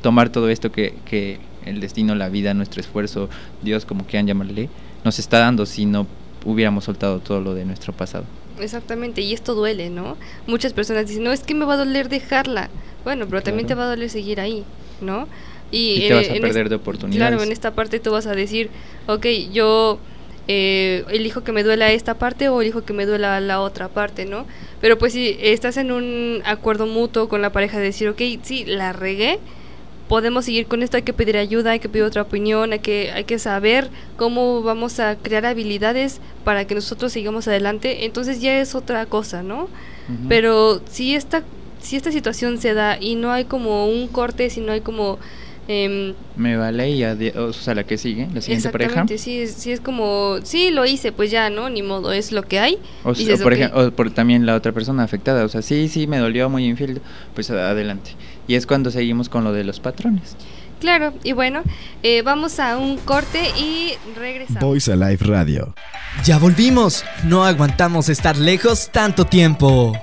tomar todo esto que, que el destino, la vida, nuestro esfuerzo, Dios, como quieran llamarle, nos está dando si no hubiéramos soltado todo lo de nuestro pasado. Exactamente, y esto duele, ¿no? Muchas personas dicen, no, es que me va a doler dejarla. Bueno, pero también te va a doler seguir ahí, ¿no? Y, te vas a perder de oportunidades. Claro, en esta parte tú vas a decir, ok, yo eh, elijo que me duela esta parte o elijo que me duela la otra parte, ¿no? Pero pues si estás en un acuerdo mutuo con la pareja de decir, ok, sí, la regué, podemos seguir con esto, hay que pedir ayuda, hay que pedir otra opinión, hay que, hay que saber cómo vamos a crear habilidades para que nosotros sigamos adelante, entonces ya es otra cosa, ¿no? Pero si esta, si esta situación se da y no hay como un corte, si no hay como Em, me vale y ya, o sea, la que sigue, la siguiente pareja. sí, sí es como, sí, lo hice, pues ya, ¿no? Ni modo, es lo que hay. O, por ejemplo, por también la otra persona afectada, o sea, sí, sí, me dolió muy infiel, pues adelante. Y es cuando seguimos con lo de los patrones. Claro, y bueno, eh, vamos a un corte y regresamos. Voice Alive Radio. Ya volvimos, no aguantamos estar lejos tanto tiempo.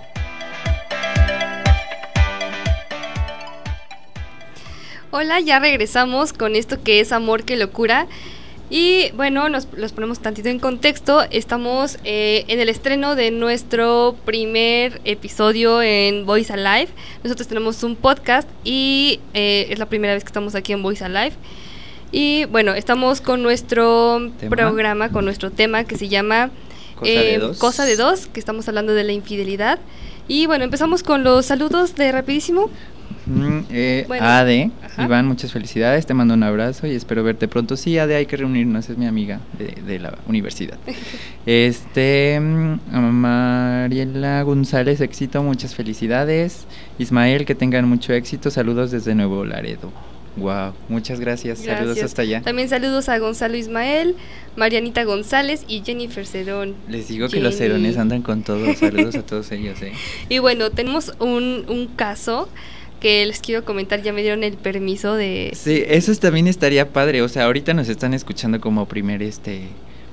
Hola, ya regresamos con esto que es Amor que Locura. Y bueno, nos los ponemos tantito en contexto. Estamos eh, en el estreno de nuestro primer episodio en Voice Alive. Nosotros tenemos un podcast y eh, es la primera vez que estamos aquí en Voice Alive. Y bueno, estamos con nuestro programa, con nuestro tema que se llama Cosa, de eh, dos. Cosa de dos, que estamos hablando de la infidelidad. Y bueno, empezamos con los saludos de rapidísimo. Mm, eh, Bueno, Ade, ajá. Iván, muchas felicidades, te mando un abrazo y espero verte pronto. Sí, Ade, hay que reunirnos, es mi amiga de, de la universidad. este, mm, Mariela González, éxito, muchas felicidades. Ismael, que tengan mucho éxito, saludos desde Nuevo Laredo. Wow, muchas gracias, saludos hasta allá. También saludos a Gonzalo Ismael, Marianita González y Jennifer Cerón. Les digo que los cerones andan con todos, saludos a todos ellos, eh. Y bueno, tenemos un, un caso que les quiero comentar, ya me dieron el permiso de... Sí, eso es- también estaría padre. O sea, ahorita nos están escuchando como primer este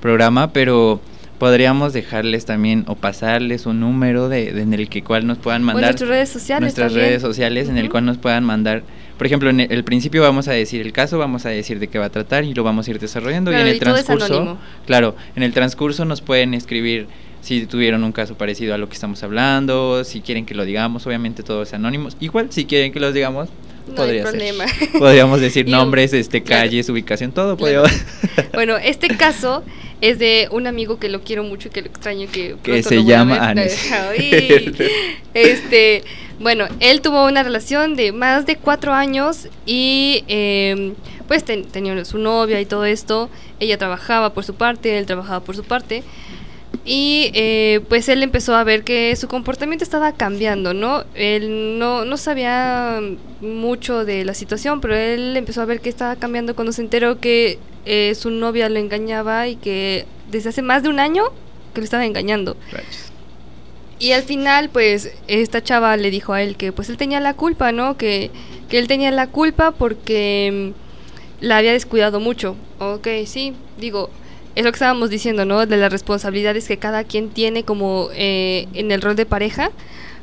programa, pero podríamos dejarles también o pasarles un número de, de- en el que cual nos puedan mandar nuestras redes sociales nuestras también. redes sociales en el cual nos puedan mandar. Por ejemplo, en el, el principio vamos a decir el caso, vamos a decir de qué va a tratar y lo vamos a ir desarrollando Claro, y en y el todo es transcurso, claro, en el transcurso nos pueden escribir si tuvieron un caso parecido a lo que estamos hablando, si quieren que lo digamos, obviamente todo es anónimo. Igual si quieren que los digamos, No hay ser. problema. Podríamos decir nombres, este, claro. calles, ubicación, todo. Claro. Bueno, este caso es de un amigo que lo quiero mucho y que lo extraño que se llama. Anes. Este, bueno, él tuvo una relación de más de cuatro años y eh, pues ten- tenía su novia y todo esto. Ella trabajaba por su parte, él trabajaba por su parte. Y eh, pues él empezó a ver que su comportamiento estaba cambiando, ¿no? Él no, no sabía mucho de la situación, pero él empezó a ver que estaba cambiando cuando se enteró que eh, su novia lo engañaba y que desde hace más de un año que lo estaba engañando. Y al final, pues, esta chava le dijo a él que pues él tenía la culpa, ¿no? Que, que él tenía la culpa porque mm, la había descuidado mucho. Ok, sí, digo, es lo que estábamos diciendo, ¿no? De las responsabilidades que cada quien tiene como eh, en el rol de pareja,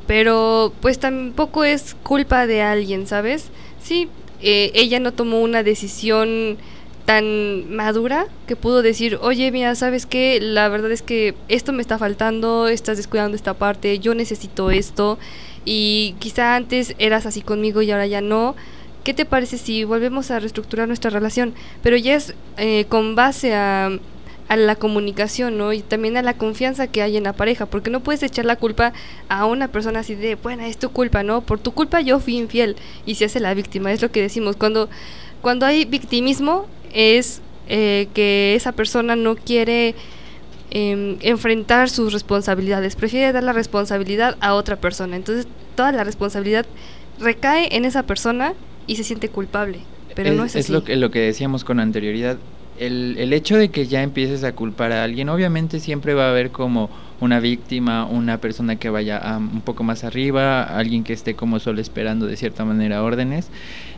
pero pues tampoco es culpa de alguien, ¿sabes? Sí, eh, ella no tomó una decisión tan madura que pudo decir, oye, mira, ¿sabes qué? La verdad es que esto me está faltando, estás descuidando esta parte, yo necesito esto y quizá antes eras así conmigo y ahora ya no. ¿Qué te parece si volvemos a reestructurar nuestra relación? Pero ya es eh, con base a, a la comunicación, ¿no? Y también a la confianza que hay en la pareja, porque no puedes echar la culpa a una persona así de, bueno, es tu culpa, ¿no? Por tu culpa yo fui infiel y se hace la víctima, es lo que decimos. Cuando, cuando hay victimismo es eh, que esa persona no quiere em, enfrentar sus responsabilidades, prefiere dar la responsabilidad a otra persona. Entonces toda la responsabilidad recae en esa persona y se siente culpable, pero es, no es así. lo que, lo que decíamos con anterioridad. El, el hecho de que ya empieces a culpar a alguien, obviamente siempre va a haber como una víctima, una persona que vaya a un poco más arriba, alguien que esté como solo esperando de cierta manera órdenes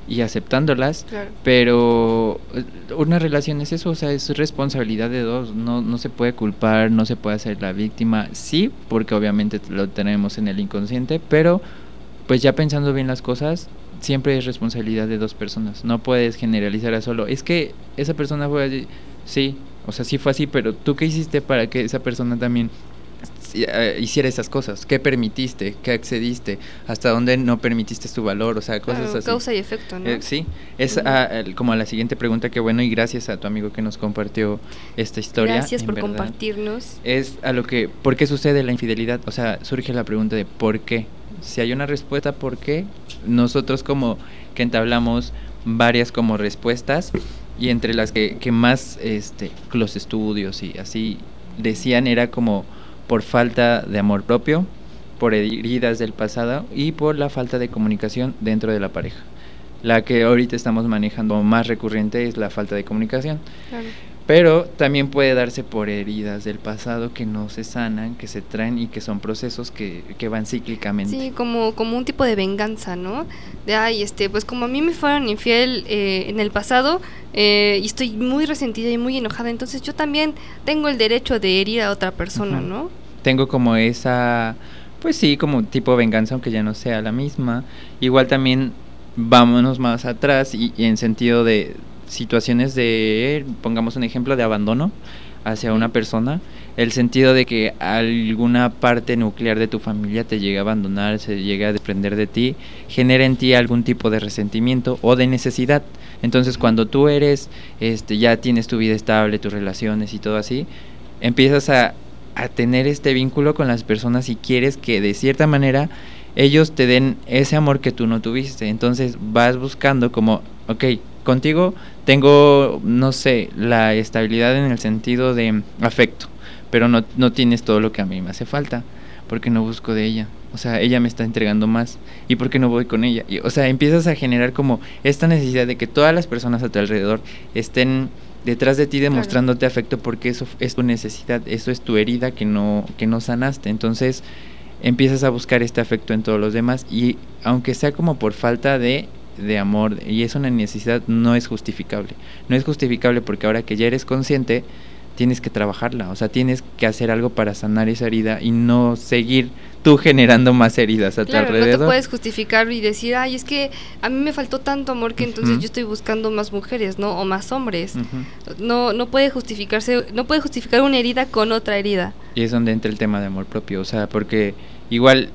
y aceptándolas. Claro. Pero eh, una relación es eso, o sea, es responsabilidad de dos, no, no se puede culpar, no se puede hacer la víctima, sí, porque obviamente lo tenemos en el inconsciente, pero pues ya pensando bien las cosas, siempre es responsabilidad de dos personas, no puedes generalizar a solo, es que esa persona fue así, sí, o sea, sí fue así, pero tú qué hiciste para que esa persona también eh, hiciera esas cosas, qué permitiste, qué accediste, hasta dónde no permitiste tu valor, o sea, cosas Claro, así. causa y efecto, ¿no? Eh, sí, es a- el- como a la siguiente pregunta que bueno y gracias a tu amigo que nos compartió esta historia. Gracias por verdad. compartirnos. Es a lo que, ¿por qué sucede la infidelidad? O sea, surge la pregunta de ¿por qué? Si hay una respuesta ¿por qué? Nosotros como que entablamos varias como respuestas y entre las que, que más este, los estudios y así decían era como por falta de amor propio, por heridas del pasado y por la falta de comunicación dentro de la pareja. La que ahorita estamos manejando más recurrente es la falta de comunicación. Claro. Pero también puede darse por heridas del pasado que no se sanan, que se traen y que son procesos que, que van cíclicamente. Sí, como, como un tipo de venganza, ¿no? De, ay, este, pues como a mí me fueron infiel eh, en el pasado eh, y estoy muy resentida y muy enojada, entonces yo también tengo el derecho de herir a otra persona. ¿no? Tengo como esa, pues sí, como tipo venganza, aunque ya no sea la misma. Igual también vámonos más atrás y, y en sentido de situaciones de, pongamos un ejemplo, de abandono hacia una persona, el sentido de que alguna parte nuclear de tu familia te llega a abandonar, se llega a desprender de ti, genera en ti algún tipo de resentimiento o de necesidad. Entonces, cuando tú eres, este, ya tienes tu vida estable, tus relaciones y todo así, empiezas a, a tener este vínculo con las personas y quieres que de cierta manera ellos te den ese amor que tú no tuviste. Entonces vas buscando como, ok, contigo tengo, no sé, la estabilidad en el sentido de afecto, pero no, no tienes todo lo que a mí me hace falta, porque no busco de ella. O sea, ella me está entregando más. ¿Y por qué no voy con ella? Y, o sea, empiezas a generar como esta necesidad de que todas las personas a tu alrededor estén detrás de ti demostrándote afecto porque eso es tu necesidad, eso es tu herida que no, que no sanaste. Entonces empiezas a buscar este afecto en todos los demás y aunque sea como por falta de, de amor y es una necesidad, no es justificable. No es justificable porque ahora que ya eres consciente, tienes que trabajarla, o sea, tienes que hacer algo para sanar esa herida y no seguir tú generando más heridas a tu alrededor. No te puedes justificar y decir, ay, es que a mí me faltó tanto amor que entonces yo estoy buscando más mujeres, ¿no? O más hombres. No no puede justificarse, no puede justificar una herida con otra herida. Y es donde entra el tema de amor propio, o sea, porque igual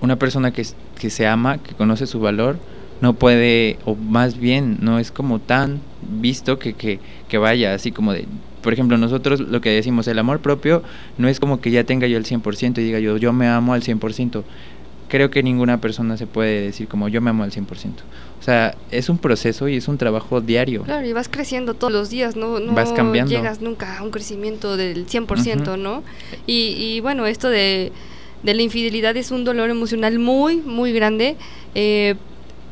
una persona que, que se ama, que conoce su valor, no puede, o más bien, no es como tan visto que, que, que vaya así como de por ejemplo, nosotros lo que decimos, el amor propio no es como que ya tenga yo el 100% y diga yo, yo me amo al 100%. Creo que ninguna persona se puede decir como yo me amo al 100%. O sea, es un proceso y es un trabajo diario. Claro, y vas creciendo todos los días, no, no vas cambiando. llegas nunca a un crecimiento del 100%, ¿no? Y, y bueno, esto de, de, la infidelidad es un dolor emocional muy, muy grande. Eh,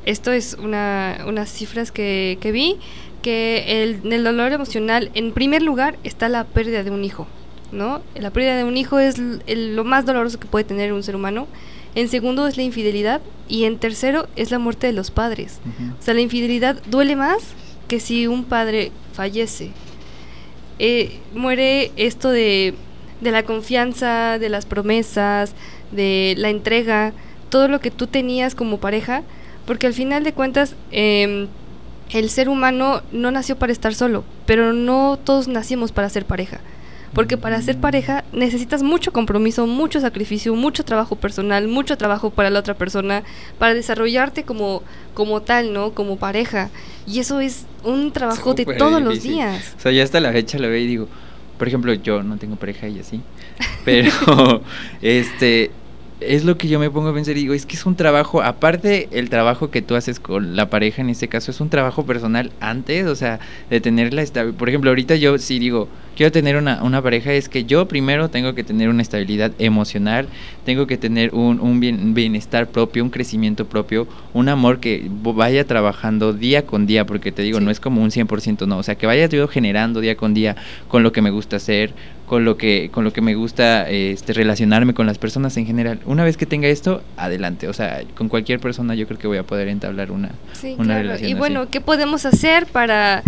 esto es una, unas cifras que, que vi que el, en el dolor emocional, en primer lugar, está la pérdida de un hijo, ¿no? La pérdida de un hijo es lo más doloroso que puede tener un ser humano. En segundo es la infidelidad y en tercero es la muerte de los padres. O sea, la infidelidad duele más que si un padre fallece. Eh, muere esto de, de la confianza, de las promesas, de la entrega, todo lo que tú tenías como pareja, porque al final de cuentas... Eh, el ser humano no nació para estar solo, pero no todos nacimos para ser pareja. Porque para ser pareja necesitas mucho compromiso, mucho sacrificio, mucho trabajo personal, mucho trabajo para la otra persona, para desarrollarte como, como tal, ¿no? Como pareja. Y eso es un trabajo de todos los días. O sea, ya hasta la fecha lo veo y digo, por ejemplo, yo no tengo pareja y así. Pero, este, es lo que yo me pongo a pensar y digo, es que es un trabajo, aparte el trabajo que tú haces con la pareja en este caso, es un trabajo personal antes, o sea, de tenerla estable. Por ejemplo, ahorita yo sí digo, quiero tener una, una pareja, es que yo primero tengo que tener una estabilidad emocional, tengo que tener un, un bienestar propio, un crecimiento propio, un amor que vaya trabajando día con día, porque te digo, no es como un 100%, no, o sea, que vaya yo generando día con día con lo que me gusta hacer, con lo que con lo que me gusta este relacionarme con las personas en general. Una vez que tenga esto, adelante, o sea, con cualquier persona yo creo que voy a poder entablar una, una relación. Y bueno, ¿qué podemos hacer para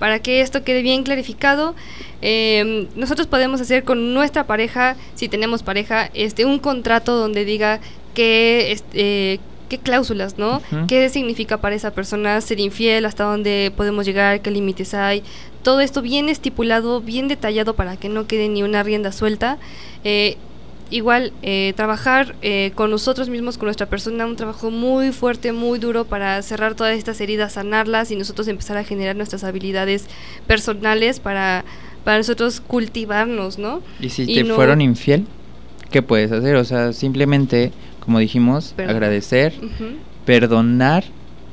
para que esto quede bien clarificado? Eh, nosotros podemos hacer con nuestra pareja, si tenemos pareja, este un contrato donde diga que este, qué cláusulas, ¿no? ¿Qué significa para esa persona ser infiel? ¿Hasta dónde podemos llegar? ¿Qué límites hay? todo esto bien estipulado, bien detallado para que no quede ni una rienda suelta. Eh, igual, eh, trabajar eh, con nosotros mismos, con nuestra persona, un trabajo muy fuerte, muy duro para cerrar todas estas heridas, sanarlas y nosotros empezar a generar nuestras habilidades personales para, para nosotros cultivarnos, ¿no? ¿Y si te fueron infiel? ¿Qué puedes hacer? O sea, simplemente, como dijimos, agradecer, perdonar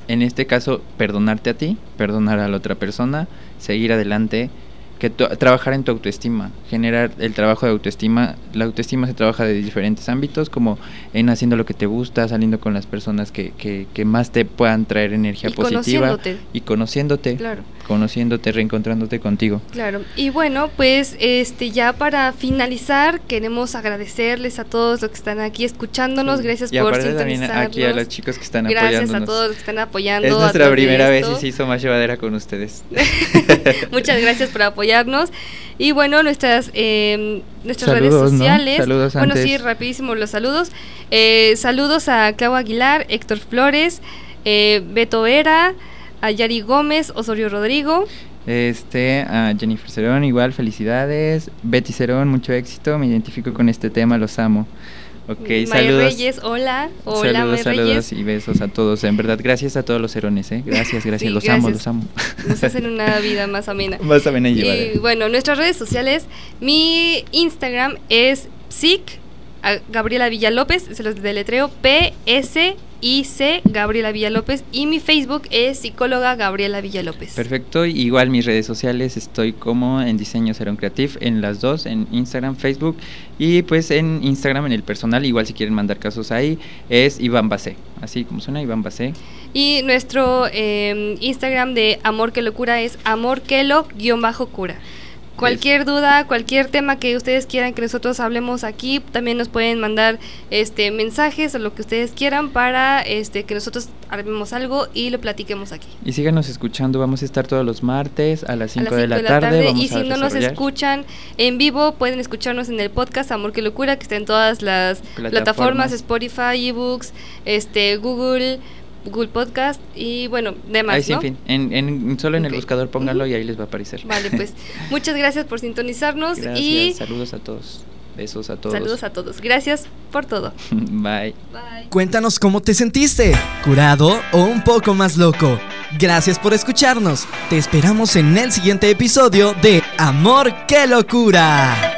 en este caso, perdonarte a ti, perdonar a la otra persona, seguir adelante, que trabajar en tu autoestima, generar el trabajo de autoestima. La autoestima se trabaja de diferentes ámbitos, como en haciendo lo que te gusta, saliendo con las personas que, que, que más te puedan traer energía positiva y conociéndote. Claro conociéndote, reencontrándote contigo. Claro. Y bueno, pues este ya para finalizar queremos agradecerles a todos los que están aquí escuchándonos, gracias y por también aquí a los chicos que están apoyándonos. Gracias a todos los que están apoyando. Es nuestra primera vez y se hizo más llevadera con ustedes. Muchas gracias por apoyarnos. Y bueno, nuestras eh, nuestras redes sociales. Saludos bueno, sí, rapidísimo los saludos. Eh, saludos a Clau Aguilar, Héctor Flores, eh, Beto Vera, a Yari Gómez, Osorio Rodrigo. Este, a Jennifer Cerón, igual, felicidades. Betty Cerón, mucho éxito, me identifico con este tema, los amo. Ok, May saludos. Reyes, hola. Hola, saludos, May saludos Reyes. y besos a todos. En verdad, gracias a todos los herones, ¿eh? Gracias, gracias. Sí, los amo, los amo. Nos hacen una vida más amena. Vas a venir a llevar. Y bueno, nuestras redes sociales, mi Instagram es psic, Gabriela Villalópez, se los deletreo, P-S-I-C, Gabriela Villalópez, y mi Facebook es psicóloga Gabriela Villalópez. Perfecto, igual mis redes sociales estoy como en Diseño Serón Creative en las dos, en Instagram, Facebook y pues en Instagram en el personal, igual si quieren mandar casos ahí, es Iván Basé, así como suena Iván Basé. Y nuestro eh, Instagram de Amor que Locura es amorquelo-cura. Cualquier duda, cualquier tema que ustedes quieran que nosotros hablemos aquí, también nos pueden mandar este mensajes o lo que ustedes quieran para este que nosotros armemos algo y lo platiquemos aquí. Y síganos escuchando, vamos a estar todos los martes a las a 5 las de, cinco la tarde. vamos y a si no nos escuchan en vivo, pueden escucharnos en el podcast Amor que Locura, que está en todas las Plataformas. plataformas, Spotify, eBooks, este, Google, Google Podcast y bueno, demás, Ahí sí, ¿no? en fin, en, en- solo en el buscador pónganlo Ujú. y ahí les va a aparecer. Vale, pues muchas gracias por sintonizarnos Gracias, y saludos a todos. Besos a todos. saludos a todos. Gracias por todo. Bye. Bye. Cuéntanos cómo te sentiste, curado o un poco más loco. Gracias por escucharnos. Te esperamos en el siguiente episodio de Amor, qué locura.